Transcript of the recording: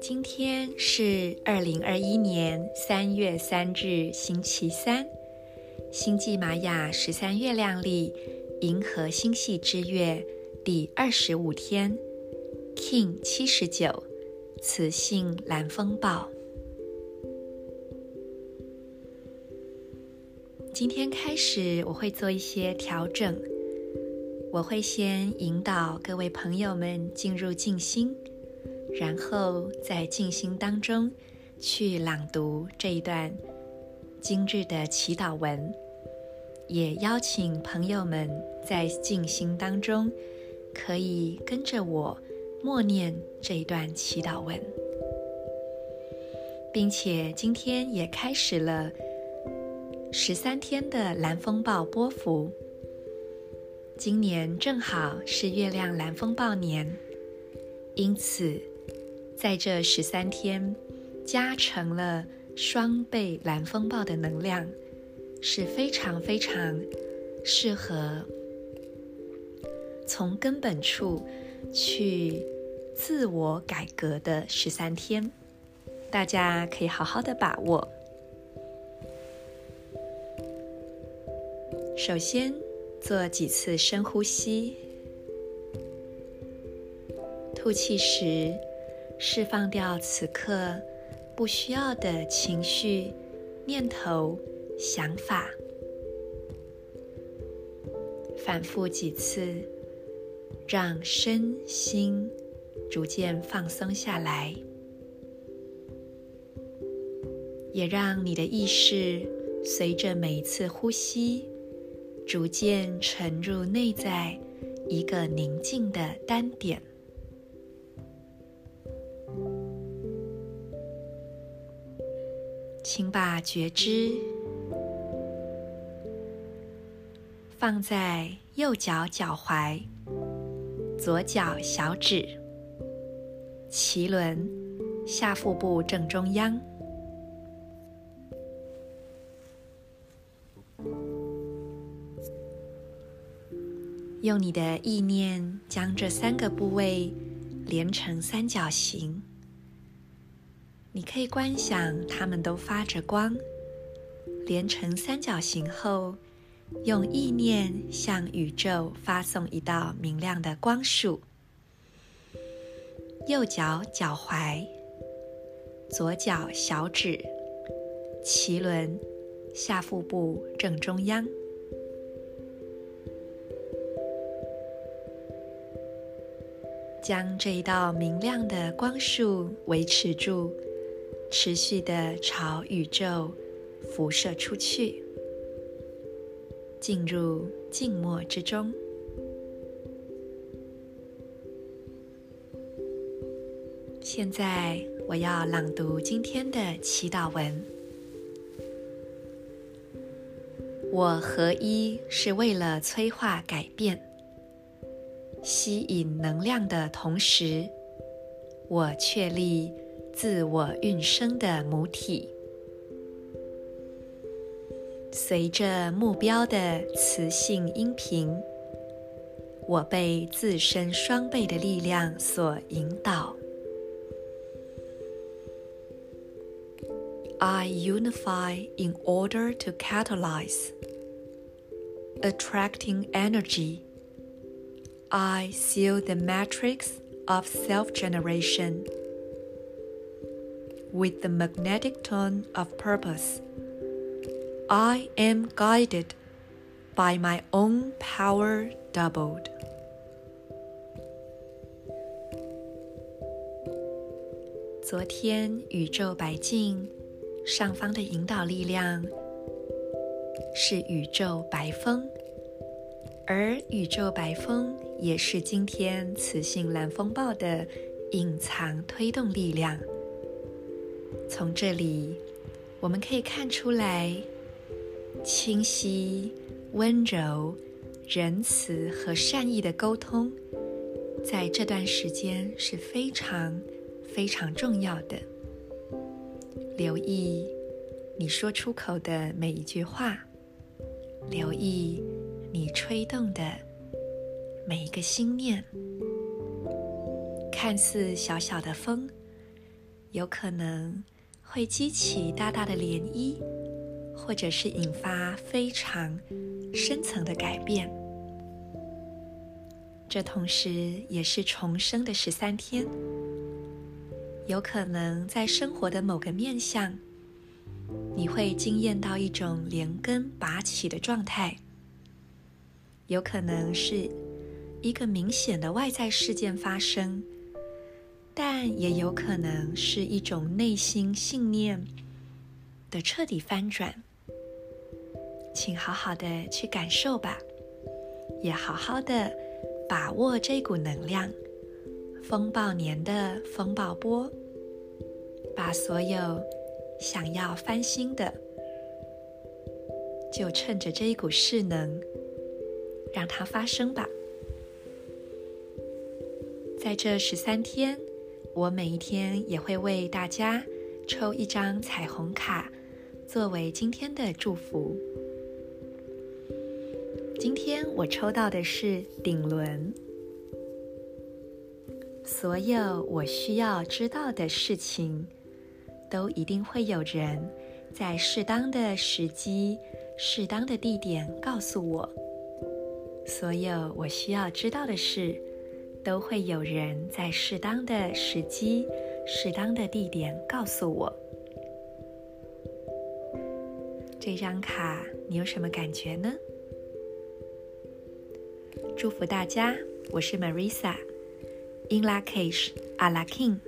今天是二零二一年三月三日，星期三，星际玛雅十三月亮历银河星系之月第二十五天，King 七十九，磁性蓝风暴。今天开始，我会做一些调整，我会先引导各位朋友们进入静心。然后在静心当中去朗读这一段今日的祈祷文，也邀请朋友们在静心当中可以跟着我默念这一段祈祷文，并且今天也开始了十三天的蓝风暴波幅。今年正好是月亮蓝风暴年，因此，在这十三天，加成了双倍蓝风暴的能量，是非常非常适合从根本处去自我改革的十三天，大家可以好好的把握。首先，做几次深呼吸，吐气时，释放掉此刻不需要的情绪、念头、想法，反复几次，让身心逐渐放松下来，也让你的意识随着每一次呼吸，逐渐沉入内在一个宁静的单点。请把觉知放在右脚脚踝、左脚小指、脐轮、下腹部正中央，用你的意念将这三个部位连成三角形。你可以观想，它们都发着光，连成三角形后，用意念向宇宙发送一道明亮的光束。右脚脚踝，左脚小指，脐轮，下腹部正中央，将这一道明亮的光束维持住。持续的朝宇宙辐射出去，进入静默之中。现在我要朗读今天的祈祷文。我合一是为了催化改变，吸引能量的同时，我确立。自我运生的母体，随着目标的磁性音频，我被自身双倍的力量所引导。I unify in order to catalyze, attracting energy. I seal the matrix of self-generation. With the magnetic tone of purpose, I am guided by my own power doubled. 昨天宇宙白镜上方的引导力量是宇宙白风， 而宇宙白风也是今天磁性蓝风暴的隐藏推动力量。从这里，我们可以看出来，清晰、温柔、仁慈和善意的沟通，在这段时间是非常非常重要的。留意你说出口的每一句话，留意吹动的每一个心念，看似小小的风，有可能会激起大大的涟漪，或者是引发非常深层的改变。这同时也是重生的十三天，有可能在生活的某个面向，你会惊艳到一种连根拔起的状态，有可能是一个明显的外在事件发生，但也有可能是一种内心信念的彻底翻转。请好好的去感受吧，也好好的。把握这股能量，风暴年的风暴波，把所有想要翻新的，就趁着这一股势能，让它发生吧。在这十三天，我每一天也会为大家抽一张彩虹卡，作为今天的祝福。今天我抽到的是顶轮。所有我需要知道的事情，都一定会有人在适当的时机、适当的地点告诉我。所有我需要知道的事，都会有人在适当的时机、适当的地点告诉我。这张卡，你有什么感觉呢？祝福大家，我是 Marisa，In Lak'ech Ala King。